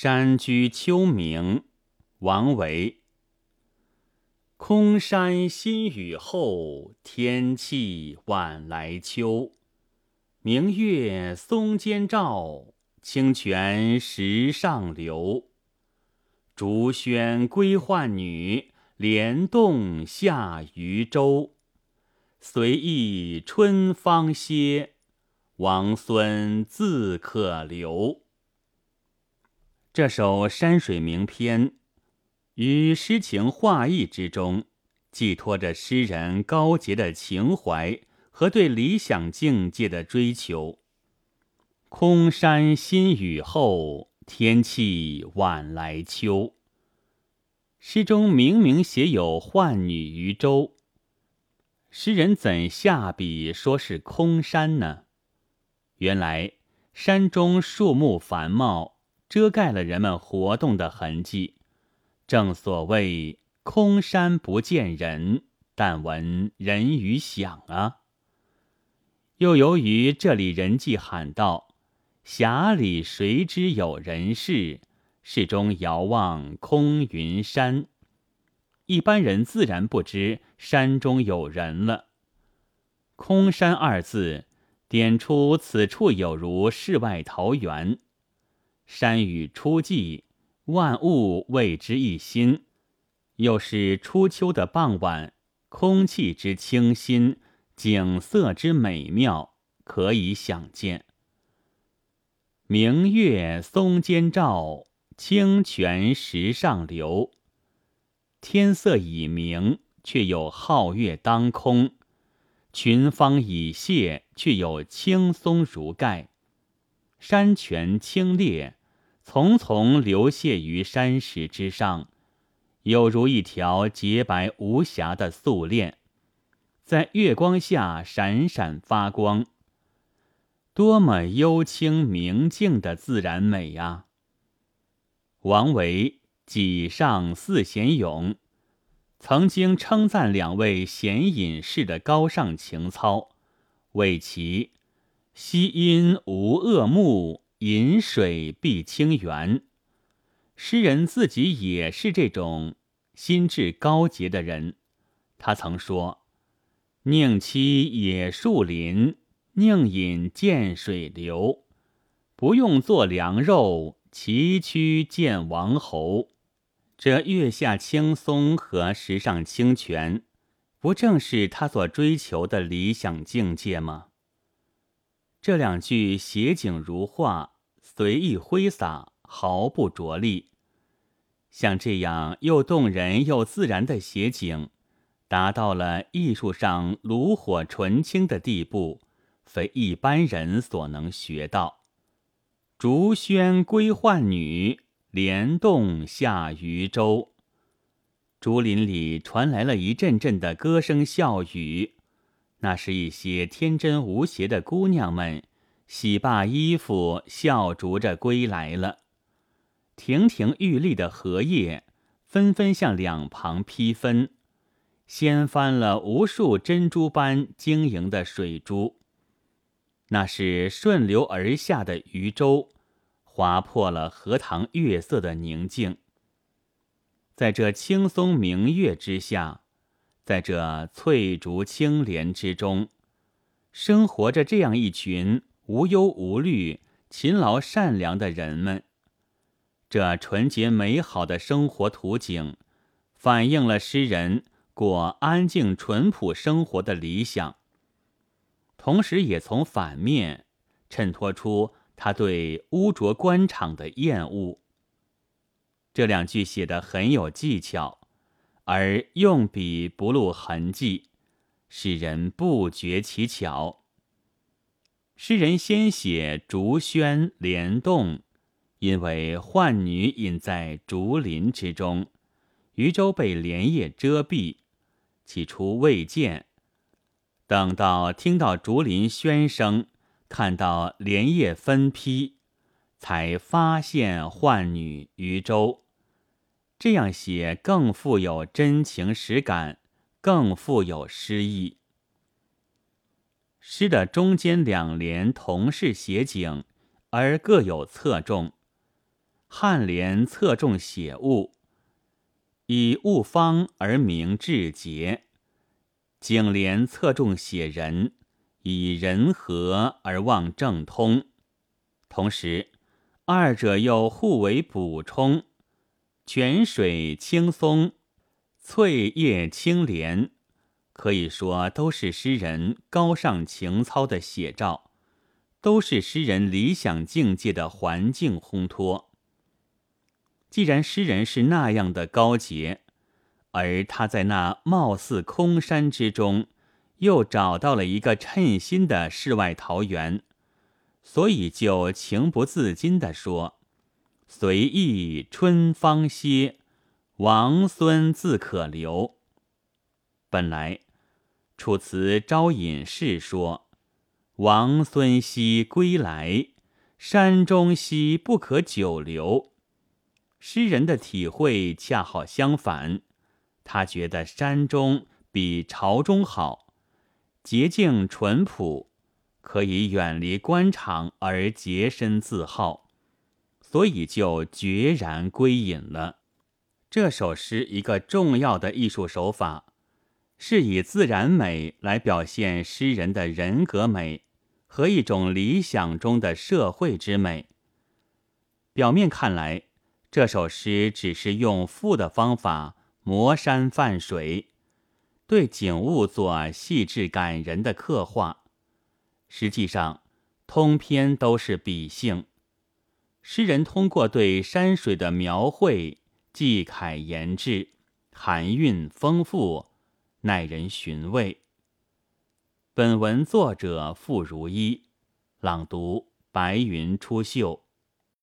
山居秋暝，王维。空山新雨后，天气晚来秋。明月松间照，清泉石上流。竹喧归浣女，莲动下渔舟。随意春芳歇，王孙自可留。这首山水名篇，于诗情画意之中，寄托着诗人高洁的情怀和对理想境界的追求。空山新雨后，天气晚来秋。诗中明明写有浣女渔舟，诗人怎下笔说是空山呢？原来山中树木繁茂。遮盖了人们活动的痕迹，正所谓“空山不见人，但闻人语响”啊。又由于这里人迹罕到，峡里谁知有人事？市中遥望空云山，一般人自然不知山中有人了。空山二字，点出此处有如世外桃源。山雨初霁，万物为之一新。又是初秋的傍晚，空气之清新，景色之美妙，可以想见。明月松间照，清泉石上流。天色已明，却有皓月当空；群芳已谢，却有青松如盖。山泉清冽。丛丛流泻于山石之上，有如一条洁白无瑕的素链，在月光下闪闪发光。多么幽清明净的自然美呀！王维己上四贤咏，曾经称赞两位贤隐士的高尚情操，谓其惜因无恶目。饮水必清源，诗人自己也是这种心智高洁的人。他曾说：“宁栖野树林，宁饮涧水流。不用做良肉，崎岖见王侯。”这月下青松和石上清泉，不正是他所追求的理想境界吗？这两句写景如画，随意挥洒，毫不着力。像这样又动人又自然的写景，达到了艺术上炉火纯青的地步，非一般人所能学到。竹喧归浣女，莲动下渔舟。竹林里传来了一阵阵的歌声笑语。那是一些天真无邪的姑娘们，洗罢衣服，笑逐着归来了。亭亭玉立的荷叶纷纷向两旁披分，掀翻了无数珍珠般晶莹的水珠。那是顺流而下的渔舟，划破了荷塘月色的宁静。在这轻松明月之下。在这翠竹青莲之中，生活着这样一群无忧无虑、勤劳善良的人们。这纯洁美好的生活图景，反映了诗人过安静淳朴生活的理想，同时也从反面衬托出他对污浊官场的厌恶。这两句写得很有技巧。而用笔不露痕迹，使人不觉其巧。诗人先写竹喧莲动，因为浣女隐在竹林之中，渔舟被莲叶遮蔽，起初未见。等到听到竹林喧声，看到莲叶分披，才发现浣女渔舟。这样写更富有真情实感，更富有诗意。诗的中间两联同是写景，而各有侧重，颔联侧重写物，以物方而明志节；颈联侧重写人，以人和而望正通。同时，二者又互为补充。泉水青松，翠叶青莲，可以说都是诗人高尚情操的写照，都是诗人理想境界的环境烘托。既然诗人是那样的高洁，而他在那貌似空山之中，又找到了一个称心的世外桃源，所以就情不自禁地说。随意春芳歇，王孙自可留。本来《楚辞·招隐士》说：“王孙兮归来，山中兮不可久留。”诗人的体会恰好相反，他觉得山中比朝中好，洁净淳朴，可以远离官场而洁身自好。所以就决然归隐了。这首诗一个重要的艺术手法，是以自然美来表现诗人的人格美和一种理想中的社会之美。表面看来，这首诗只是用赋的方法磨山泛水，对景物做细致感人的刻画，实际上通篇都是比兴。诗人通过对山水的描绘，寄楷言志，含韵丰富，耐人寻味。本文作者傅如一，朗读：白云出岫。